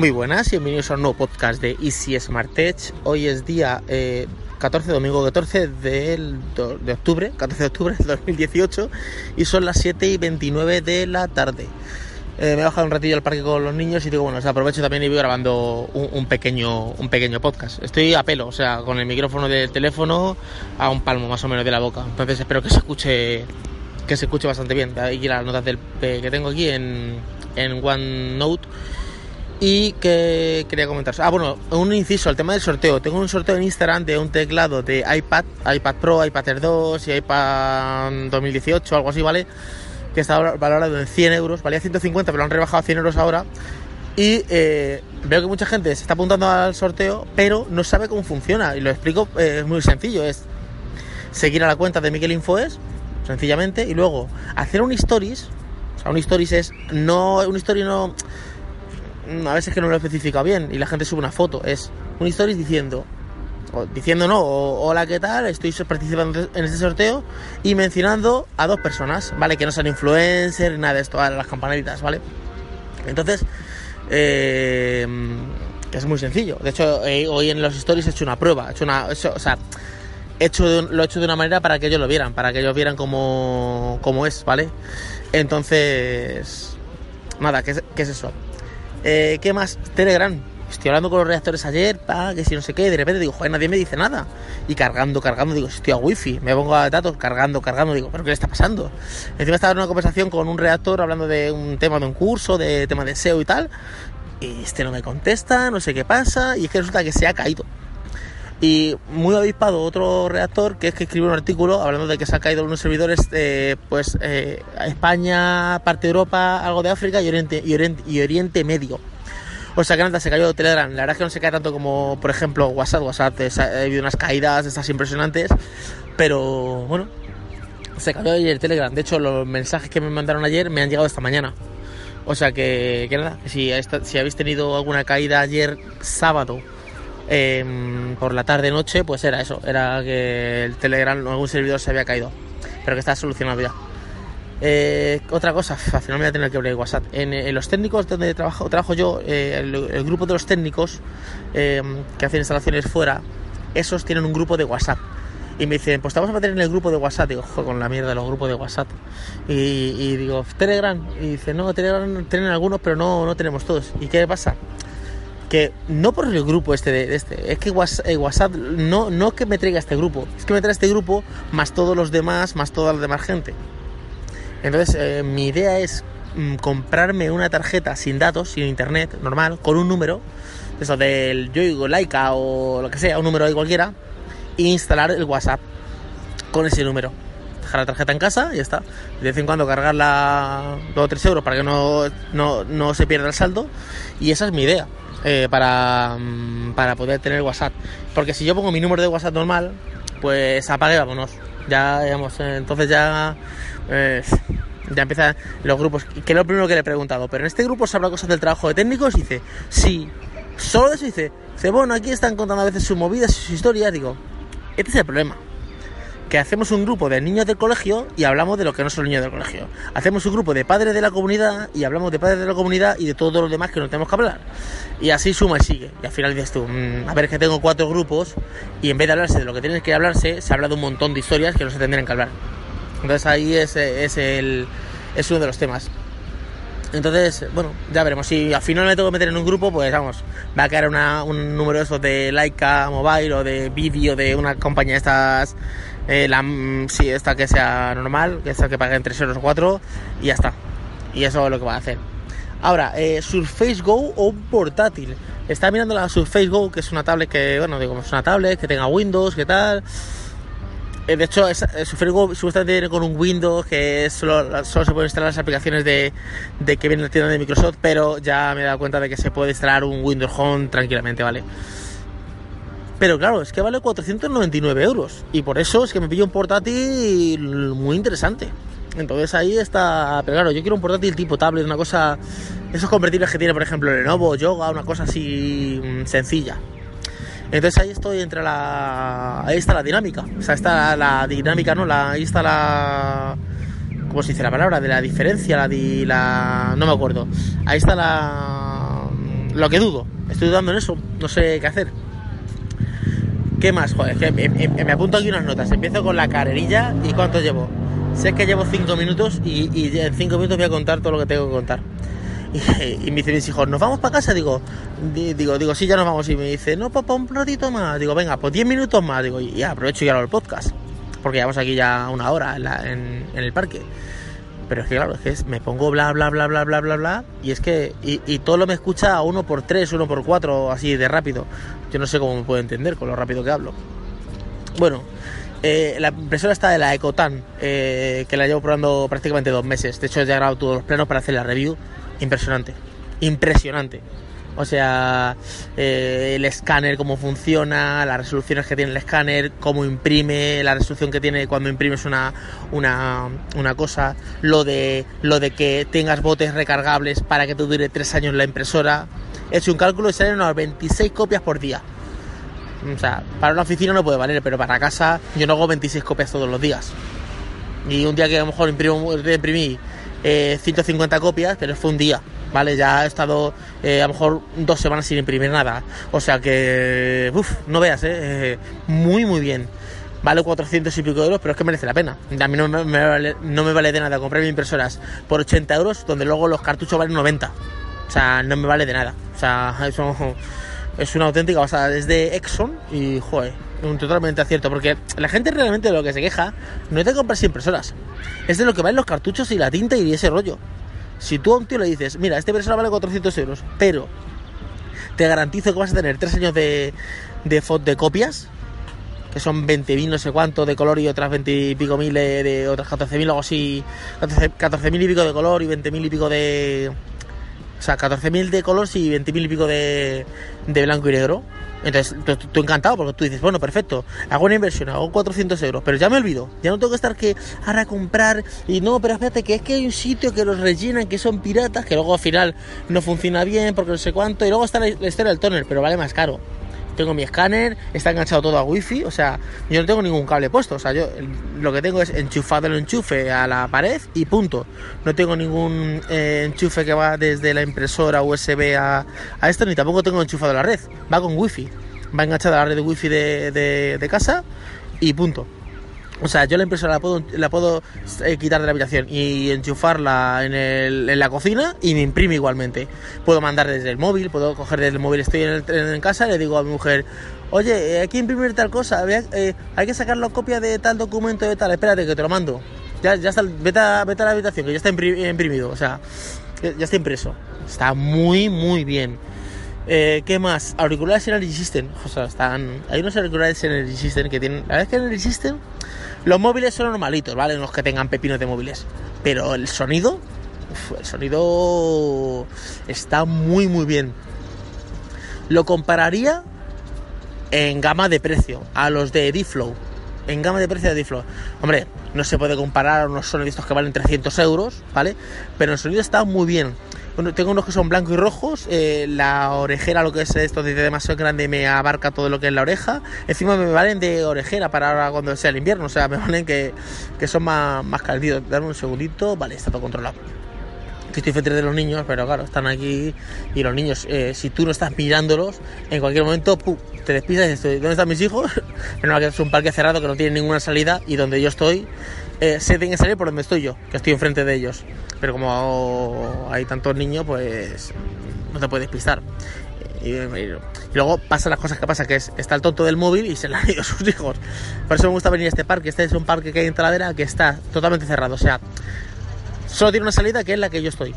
Muy buenas bienvenidos a un nuevo podcast de Easy Smart Tech. Hoy es día eh, 14, domingo 14 de, de octubre, 14 de octubre del 2018 y son las 7 y 29 de la tarde. Eh, me he bajado un ratillo al parque con los niños y digo, bueno, aprovecho también y voy grabando un, un, pequeño, un pequeño podcast. Estoy a pelo, o sea, con el micrófono del teléfono a un palmo más o menos de la boca. Entonces espero que se escuche que se escuche bastante bien. Aquí las notas del, que tengo aquí en, en OneNote. Y que quería comentar. Ah, bueno, un inciso, el tema del sorteo. Tengo un sorteo en Instagram de un teclado de iPad, iPad Pro, iPad Air 2 y iPad 2018, algo así, ¿vale? Que está valorado en 100 euros. Valía 150, pero lo han rebajado a 100 euros ahora. Y eh, veo que mucha gente se está apuntando al sorteo, pero no sabe cómo funciona. Y lo explico, eh, es muy sencillo. Es seguir a la cuenta de Miguel Infoes, sencillamente, y luego hacer un stories. O sea, un stories es no un story no a veces que no lo he especificado bien y la gente sube una foto. Es un stories diciendo, o diciendo no, hola, ¿qué tal? Estoy participando en este sorteo y mencionando a dos personas, ¿vale? Que no sean influencers, nada de esto, a las campaneritas, ¿vale? Entonces, eh, es muy sencillo. De hecho, eh, hoy en los stories he hecho una prueba, he hecho una, o sea, he lo he hecho de una manera para que ellos lo vieran, para que ellos vieran cómo, cómo es, ¿vale? Entonces, nada, ¿qué es, qué es eso? Eh, ¿Qué más? Telegram. Estoy hablando con los reactores ayer, pa, que si no sé qué, de repente digo, joder, nadie me dice nada. Y cargando, cargando, digo, estoy a wifi, me pongo a datos, cargando, cargando, digo, ¿pero qué le está pasando? Encima estaba en una conversación con un reactor hablando de un tema de un curso, de tema de SEO y tal, y este no me contesta, no sé qué pasa, y es que resulta que se ha caído. Y muy avispado otro reactor que es que escribe un artículo hablando de que se ha caído unos servidores de pues eh, España, parte de Europa, algo de África y Oriente, y Oriente, y Oriente Medio. O sea que nada, se cayó Telegram. La verdad es que no se cae tanto como, por ejemplo, WhatsApp. WhatsApp ha habido unas caídas estas impresionantes. Pero bueno, se cayó ayer Telegram. De hecho, los mensajes que me mandaron ayer me han llegado esta mañana. O sea que, que nada, si, si habéis tenido alguna caída ayer sábado eh, por la tarde noche, pues era eso, era que el Telegram o algún servidor se había caído, pero que está solucionado ya. Eh, otra cosa, al final me voy a tener que abrir WhatsApp. En, los técnicos donde trabajo, trabajo yo, eh, el, grupo de los técnicos que hacen instalaciones fuera, esos tienen un grupo de WhatsApp. Y me dicen, pues te vamos a meter en el grupo de WhatsApp. Digo, joder, con la mierda los grupos de WhatsApp. Y, y digo, Telegram. Y dice, no, Telegram tienen algunos, pero no, no tenemos todos. ¿Y qué pasa? Que no por el grupo este de este, es que WhatsApp no, no que me traiga este grupo, es que me trae este grupo más todos los demás, más toda la demás gente. Entonces, eh, mi idea es mm, comprarme una tarjeta sin datos, sin internet, normal, con un número, eso del Yoigo, Laika o lo que sea, un número de cualquiera, e instalar el WhatsApp con ese número. Dejar la tarjeta en casa y ya está. De vez en cuando cargarla 2 o 3 euros para que no, no, no se pierda el saldo. Y esa es mi idea. Eh, para, mm, para poder tener WhatsApp. Porque si yo pongo mi número de WhatsApp normal, pues apague, vámonos. Ya, digamos, eh, entonces ya, eh, ya empiezan los grupos. Que es lo primero que le he preguntado. Pero en este grupo se habla cosas del trabajo de técnicos. Y dice, sí, solo de eso dice. Dice, bueno, aquí están contando a veces sus movidas, sus historias. Digo, este es el problema que hacemos un grupo de niños del colegio y hablamos de lo que no son niños del colegio. Hacemos un grupo de padres de la comunidad y hablamos de padres de la comunidad y de todos los demás que no tenemos que hablar. Y así suma y sigue. Y al final dices tú, mmm, a ver, es que tengo cuatro grupos y en vez de hablarse de lo que tiene que hablarse, se habla de un montón de historias que no se tendrían que hablar. Entonces ahí es, es, el, es uno de los temas. Entonces, bueno, ya veremos. Si al final me tengo que meter en un grupo, pues vamos, va a quedar un número de esos de Laika Mobile o de vídeo de una compañía de estas eh, la, mm, sí, esta que sea normal, esta que pague entre 3 euros o 4 y ya está. Y eso es lo que va a hacer. Ahora, eh, Surface Go o portátil. Está mirando la Surface Go, que es una tablet que, bueno, digo, es una tablet que tenga Windows, que tal. Eh, de hecho, es, eh, Surface Go supuestamente viene con un Windows que solo, solo se pueden instalar las aplicaciones de, de que viene la tienda de Microsoft, pero ya me he dado cuenta de que se puede instalar un Windows Home tranquilamente, ¿vale? Pero claro, es que vale 499 euros. Y por eso es que me pillo un portátil muy interesante. Entonces ahí está. Pero claro, yo quiero un portátil tipo tablet, una cosa. Esos convertibles que tiene, por ejemplo, Lenovo, Yoga, una cosa así mm, sencilla. Entonces ahí estoy entre la. Ahí está la dinámica. O sea, está la, dinámica, ¿no? La, ahí está la. ¿Cómo se dice la palabra? De la diferencia, la, di, la. No me acuerdo. Ahí está la lo que dudo, estoy dudando en eso, no sé qué hacer. ¿Qué más? Joder, que me, me- me apunto aquí unas notas. Empiezo con la carrerilla y ¿cuánto llevo? Sé que llevo 5 minutos y, y en 5 minutos voy a contar todo lo que tengo que contar. Y, y me dicen mis hijos, ¿nos vamos para casa? Digo, di- digo, digo, sí, ya nos vamos. Y me dice, no, papá, un ratito más. Digo, venga, pues 10 minutos más. Digo, y aprovecho y hago el podcast. Porque llevamos aquí ya una hora en, la- en- en el parque. Pero es que claro, es que me pongo bla bla bla bla bla bla bla y es que y, todo lo me escucha a uno por tres, uno por cuatro, así de rápido. Yo no sé cómo me puede entender con lo rápido que hablo. Bueno, eh, la impresora está de la Ecotan, eh, que la llevo probando prácticamente dos meses. De hecho, ya he grabado todos los planos para hacer la review. Impresionante, impresionante. O sea, eh, el escáner, cómo funciona, las resoluciones que tiene el escáner, cómo imprime, la resolución que tiene cuando imprimes una, una, una cosa, lo de, lo de que tengas botes recargables para que te dure tres años la impresora. He hecho un cálculo y salen unas 26 copias por día. O sea, para una oficina no puede valer, pero para casa yo no hago 26 copias todos los días. Y un día que a lo mejor imprimo, imprimí eh, 150 copias, pero fue un día, ¿vale? Ya he estado eh, a lo mejor dos semanas sin imprimir nada. O sea que, uff, no veas, ¿eh? Eh, Muy, muy bien. Vale 400 y pico euros, pero es que merece la pena. A mí no me, vale, no me vale de nada comprarme impresoras por 80 euros, donde luego los cartuchos valen 90. O sea, no me vale de nada. O sea, eso es una auténtica basada. Es de Exxon y, joder, un totalmente acierto. Porque la gente realmente de lo que se queja no es de comprarse impresoras. Es de lo que valen los cartuchos y la tinta y ese rollo. Si tú a un tío le dices, mira, esta impresora vale 400 euros, pero te garantizo que vas a tener 3 años de, de, de copias, que son 20.000 no sé cuánto de color y otras 20 y pico mil de, de otras 14.000 algo así, 14 14.000 y pico de color y 20.000 y pico de... O sea, 14.000 de color y 20.000 y pico de, de blanco y negro. Entonces, tú, encantado porque tú dices, bueno, perfecto, hago una inversión, hago 400 euros, pero ya me olvido, ya no tengo que estar que ahora comprar y no, pero espérate, que es que hay un sitio que los rellenan, que son piratas, que luego al final no funciona bien porque no sé cuánto, y luego está la, la historia del pero vale más caro. Tengo mi escáner, está enganchado todo a wifi, o sea, yo no tengo ningún cable puesto, o sea, yo lo que tengo es enchufado el enchufe a la pared y punto. No tengo ningún eh, enchufe que va desde la impresora USB a, a esto, ni tampoco tengo enchufado la red, va con wifi, va enganchada a la red de wifi de- de casa y punto. O sea, yo la impresora la puedo, la puedo eh, quitar de la habitación y enchufarla en, el- en la cocina y me imprime igualmente. Puedo mandar desde el móvil, puedo coger desde el móvil, estoy en, el- en casa le digo a mi mujer, oye, eh, hay que imprimir tal cosa, eh, hay que sacar la copia de tal documento de tal, espérate que te lo mando. Ya, ya está, vete a, vete a la habitación, que ya está impri- imprimido, o sea, ya, está impreso. Está muy, muy bien. Eh, ¿Qué más? Auriculares Energy System. O sea, están. Hay unos auriculares Energy System que tienen. La verdad es que Energy System. Los móviles son normalitos, ¿vale? Los que tengan pepinos de móviles. Pero el sonido. el sonido. Está muy, muy bien. Lo compararía en gama de precio a los de D-Flow. En gama de precio de D-Flow. Hombre, no se puede comparar a unos sonidos que valen 300 euros, ¿vale? Pero el sonido está muy bien. Tengo unos que son blancos y rojos. eh, la orejera, lo que es esto de demasiado grande, me abarca todo lo que es la oreja. Encima me valen de orejera para cuando sea el invierno. O sea, me valen que, que son más, más calentitos. Dame un segundito. Vale, está todo controlado que estoy frente de los niños, pero claro, están aquí y los niños, eh, si tú no estás mirándolos, en cualquier momento te despistas y dices, ¿dónde están mis hijos? Pero que es un parque cerrado que no tiene ninguna salida y donde yo estoy, eh, se tienen que salir por donde estoy yo, que estoy enfrente de ellos. Pero como hay tantos niños, pues no te puedes despistar. Y, luego pasan las cosas que pasa, que es, está el tonto del móvil y se le han ido sus hijos. Por eso me gusta venir a este parque. Este es un parque que hay en Talavera que está totalmente cerrado. O sea, solo tiene una salida que es la que yo estoy.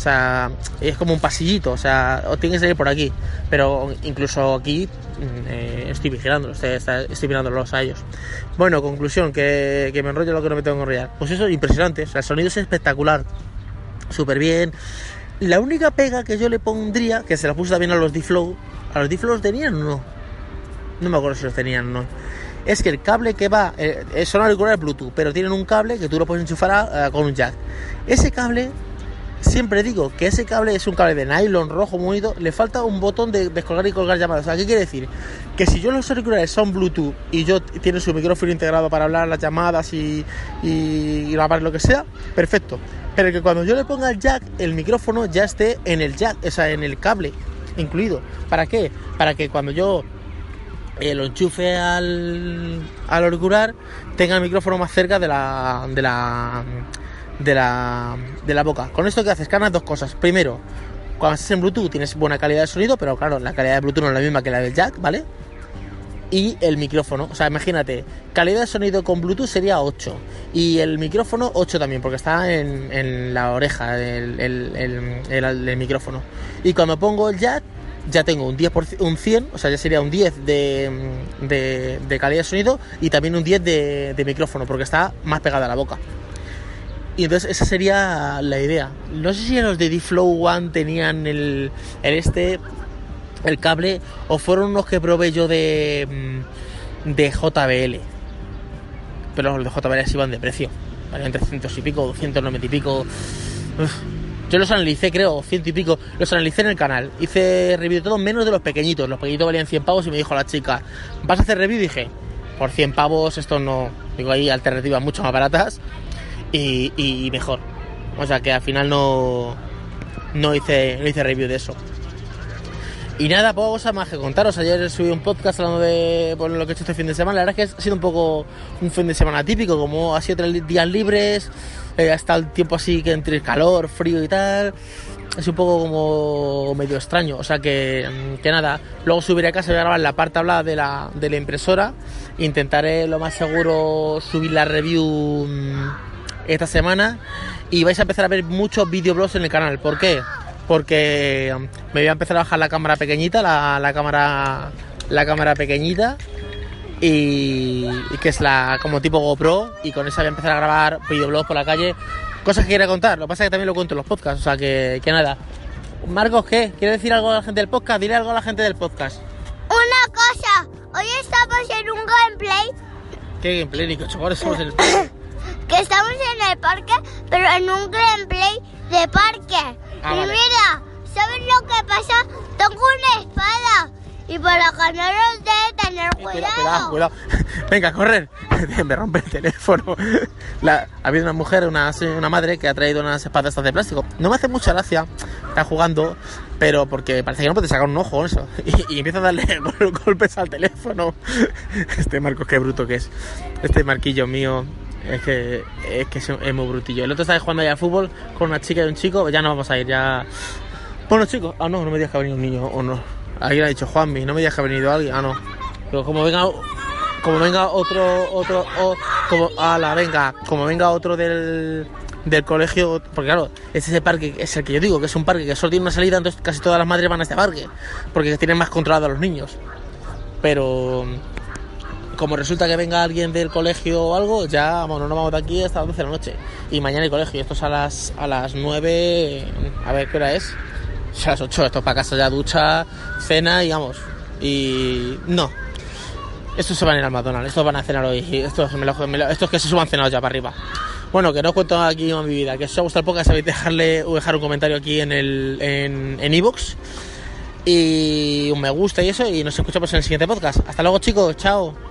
O sea, es como un pasillito, o sea, o que salir por aquí. Pero incluso aquí mm, eh, estoy vigilándolos, estoy, estoy mirándolos a. Bueno, conclusión, que, me enrollo lo que no me tengo que enrollar. Pues eso, impresionante, el sonido es espectacular, súper bien. La única pega que yo le pondría, que se la puse también a los D-Flow, ¿a los D-Flow los tenían o no? No me acuerdo si los tenían o no. Es que el cable que va, eh, son auriculares Bluetooth, pero tienen un cable que tú lo puedes enchufar con un jack. Ese cable siempre digo que ese cable es un cable de nylon rojo bonito, le falta un botón de descolgar y colgar llamadas. O sea, ¿qué quiere decir? Que si yo los auriculares son Bluetooth y yo tiene su micrófono integrado para hablar las llamadas y, y grabar lo que sea, perfecto. Pero que cuando yo le ponga el jack, el micrófono ya esté en el jack, o sea, en el cable incluido. ¿Para qué? Para que cuando yo eh, lo enchufe al, al auricular tenga el micrófono más cerca de la, de la de la, de la boca. Con esto que haces, ganas dos cosas. Primero, cuando estás en Bluetooth tienes buena calidad de sonido, pero claro, la calidad de Bluetooth no es la misma que la del jack, ¿vale? Y el micrófono, o sea, imagínate, calidad de sonido con Bluetooth sería 8 y el micrófono 8 también, porque está en, la oreja el, el, el, micrófono. Y cuando pongo el jack, ya tengo un 10 un 100, o sea, ya sería un 10 de, de, de calidad de sonido y también un 10 de, de micrófono, porque está más pegada a la boca. Y entonces esa sería la idea. No sé si los de D-Flow One tenían el, el este, el cable, o fueron unos que probé yo de, mm, de JBL. Pero los de JBL sí iban de precio. Valían 300 y pico, 290 y pico. Yo los analicé, creo, ciento y pico. Los analicé en el canal. Hice review de todo menos de los pequeñitos. Los pequeñitos valían 100 pavos y me dijo la chica, ¿vas a hacer review? Y dije, por 100 pavos esto no... Digo, hay alternativas mucho más baratas y, mejor. O sea que al final no, no, hice, no hice review de eso. Y nada, poca cosa más que contaros. Ayer subí un podcast hablando de lo que he hecho este fin de semana. La verdad es que ha sido un poco un fin de semana típico, como ha sido tres días libres, eh, hasta el tiempo así que entre calor, frío y tal. Es un poco como medio extraño. O sea que, que nada, luego subiré a casa y voy a grabar la parte hablada de la, de la impresora. Intentaré lo más seguro subir la review mm, esta semana y vais a empezar a ver muchos videoblogs en el canal. ¿Por qué? Porque um, me voy a empezar a bajar la cámara pequeñita, la, cámara la cámara pequeñita y, que es la como tipo GoPro y con esa voy a empezar a grabar videoblogs por la calle, cosas que quiera contar. Lo que pasa es que también lo cuento en los podcasts, o sea que, que nada. Marcos, ¿qué? ¿Quieres decir algo a la gente del podcast? Dile algo a la gente del podcast. Una cosa, hoy estamos en un gameplay. ¿Qué gameplay, Nico? Ahora estamos en el que estamos en el parque, pero en un gameplay de parque. Ah, y vale. mira, ¿sabes lo que pasa? Tengo una espada. Y para ganaros debe tener Cuidado, cuidado. cuidado, cuidado. Venga, a correr. Me rompe el teléfono. La, ha habido una mujer, una, una madre, que ha traído unas espadas de plástico. No me hace mucha gracia. Está jugando, pero porque parece que no puede sacar un ojo eso. Y, y empieza a darle golpes al teléfono. Este Marcos, qué bruto que es. Este marquillo mío. Es que, es que es muy brutillo. El otro estaba jugando allá al fútbol con una chica y un chico. Ya no vamos a ir, ya. Bueno, chicos. Ah, no, no me digas que ha venido un niño o no. Alguien ha dicho Juanmi, no me digas que ha venido alguien. Ah, no. Pero como venga, como venga otro, otro, o, como, ala, venga, como venga otro del, del colegio, porque claro, es ese parque, es el que yo digo, que es un parque que solo tiene una salida, entonces casi todas las madres van a este parque, porque tienen más controlado a los niños. Pero como resulta que venga alguien del colegio o algo, ya bueno, no vamos de aquí hasta las 12 de la noche. Y mañana hay colegio, esto es a las, a las 9, a ver qué hora es. A las 8, esto es para casa ya, ducha, cena y vamos. Y no. Estos se van a ir al McDonald's, estos van a cenar hoy. Estos, me lo- estos que se suban cenados ya para arriba. Bueno, que no os cuento aquí en mi vida. Que si os ha gustado el podcast, sabéis dejarle o dejar un comentario aquí en el en en iVoox. y un me gusta y eso. Y nos escuchamos en el siguiente podcast. Hasta luego, chicos. Chao.